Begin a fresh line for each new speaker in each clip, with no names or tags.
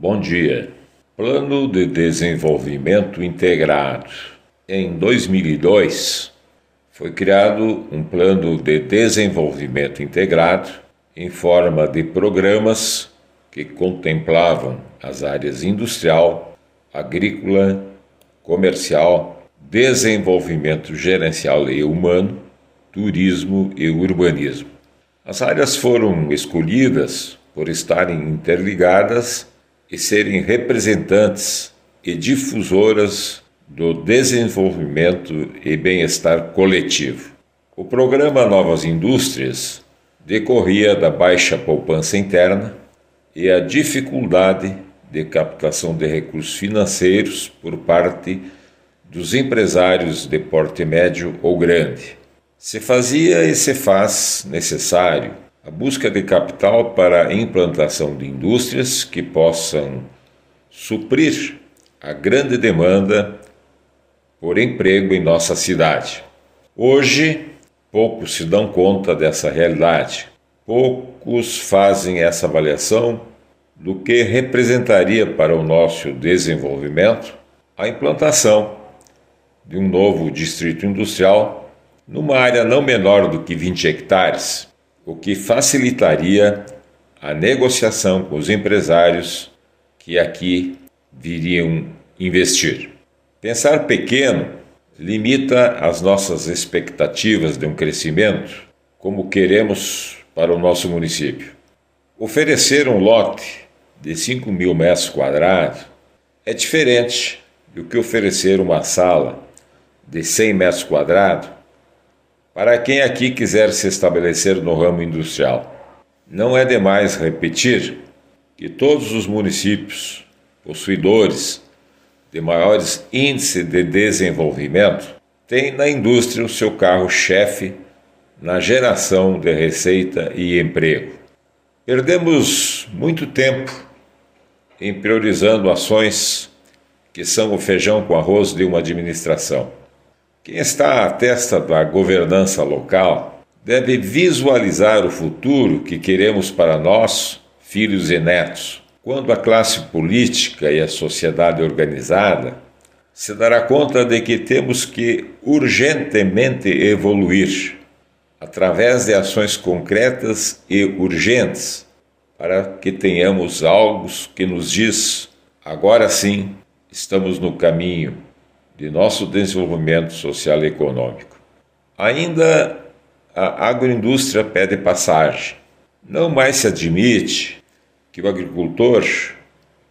Bom dia. Plano de Desenvolvimento Integrado. Em 2002, foi criado um plano de desenvolvimento integrado em forma de programas que contemplavam as áreas industrial, agrícola, comercial, desenvolvimento gerencial e humano, turismo e urbanismo. As áreas foram escolhidas por estarem interligadas e serem representantes e difusoras do desenvolvimento e bem-estar coletivo. O programa Novas Indústrias decorria da baixa poupança interna e a dificuldade de captação de recursos financeiros por parte dos empresários de porte médio ou grande. Se fazia e se faz necessário a busca de capital para a implantação de indústrias que possam suprir a grande demanda por emprego em nossa cidade. Hoje, poucos se dão conta dessa realidade. Poucos fazem essa avaliação do que representaria para o nosso desenvolvimento a implantação de um novo distrito industrial numa área não menor do que 20 hectares o que facilitaria a negociação com os empresários que aqui viriam investir. Pensar pequeno limita as nossas expectativas de um crescimento como queremos para o nosso município. Oferecer um lote de 5 mil metros quadrados é diferente do que oferecer uma sala de 100 metros quadrados para quem aqui quiser se estabelecer no ramo industrial, não é demais repetir que todos os municípios possuidores de maiores índices de desenvolvimento têm na indústria o seu carro-chefe na geração de receita e emprego. Perdemos muito tempo em priorizando ações que são o feijão com arroz de uma administração. Quem está à testa da governança local deve visualizar o futuro que queremos para nós, filhos e netos, quando a classe política e a sociedade organizada se dará conta de que temos que urgentemente evoluir através de ações concretas e urgentes para que tenhamos algo que nos diz agora sim estamos no caminho de nosso desenvolvimento social e econômico. Ainda a agroindústria pede passagem. Não mais se admite que o agricultor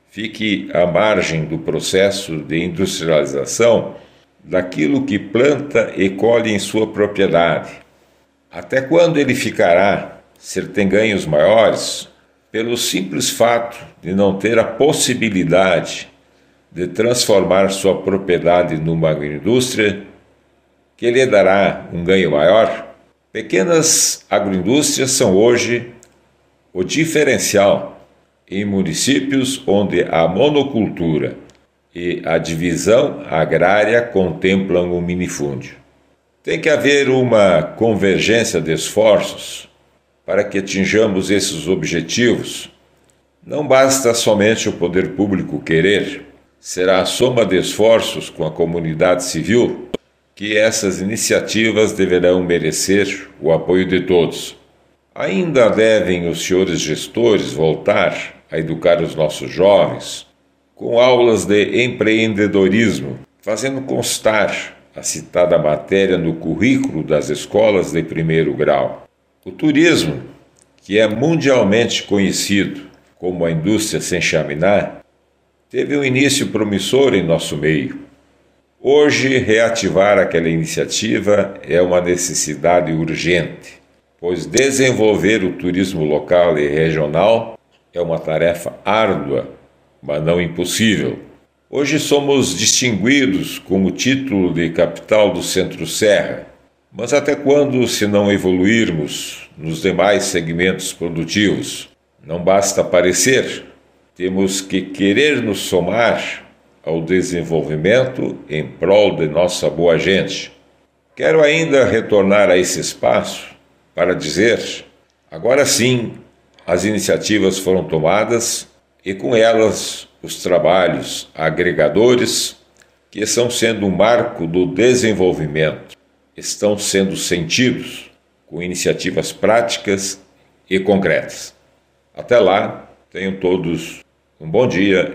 fique à margem do processo de industrialização daquilo que planta e colhe em sua propriedade. Até quando ele ficará, se ele tem ganhos maiores, pelo simples fato de não ter a possibilidade de transformar sua propriedade numa agroindústria que lhe dará um ganho maior? Pequenas agroindústrias são hoje o diferencial em municípios onde a monocultura e a divisão agrária contemplam o minifúndio. Tem que haver uma convergência de esforços para que atinjamos esses objetivos. Não basta somente o poder público querer, será a soma de esforços com a comunidade civil que essas iniciativas deverão merecer o apoio de todos. Ainda devem os senhores gestores voltar a educar os nossos jovens com aulas de empreendedorismo, fazendo constar a citada matéria no currículo das escolas de primeiro grau. O turismo, que é mundialmente conhecido como a indústria sem chaminé, teve um início promissor em nosso meio. Hoje, reativar aquela iniciativa é uma necessidade urgente, pois desenvolver o turismo local e regional é uma tarefa árdua, mas não impossível. Hoje somos distinguidos com o título de capital do Centro-Serra, mas até quando, se não evoluirmos nos demais segmentos produtivos? Não basta parecer, temos que querer nos somar ao desenvolvimento em prol de nossa boa gente. Quero ainda retornar a esse espaço para dizer: agora sim, as iniciativas foram tomadas e com elas os trabalhos agregadores que estão sendo um marco do desenvolvimento, estão sendo sentidos com iniciativas práticas e concretas. Até lá, tenham todos um bom dia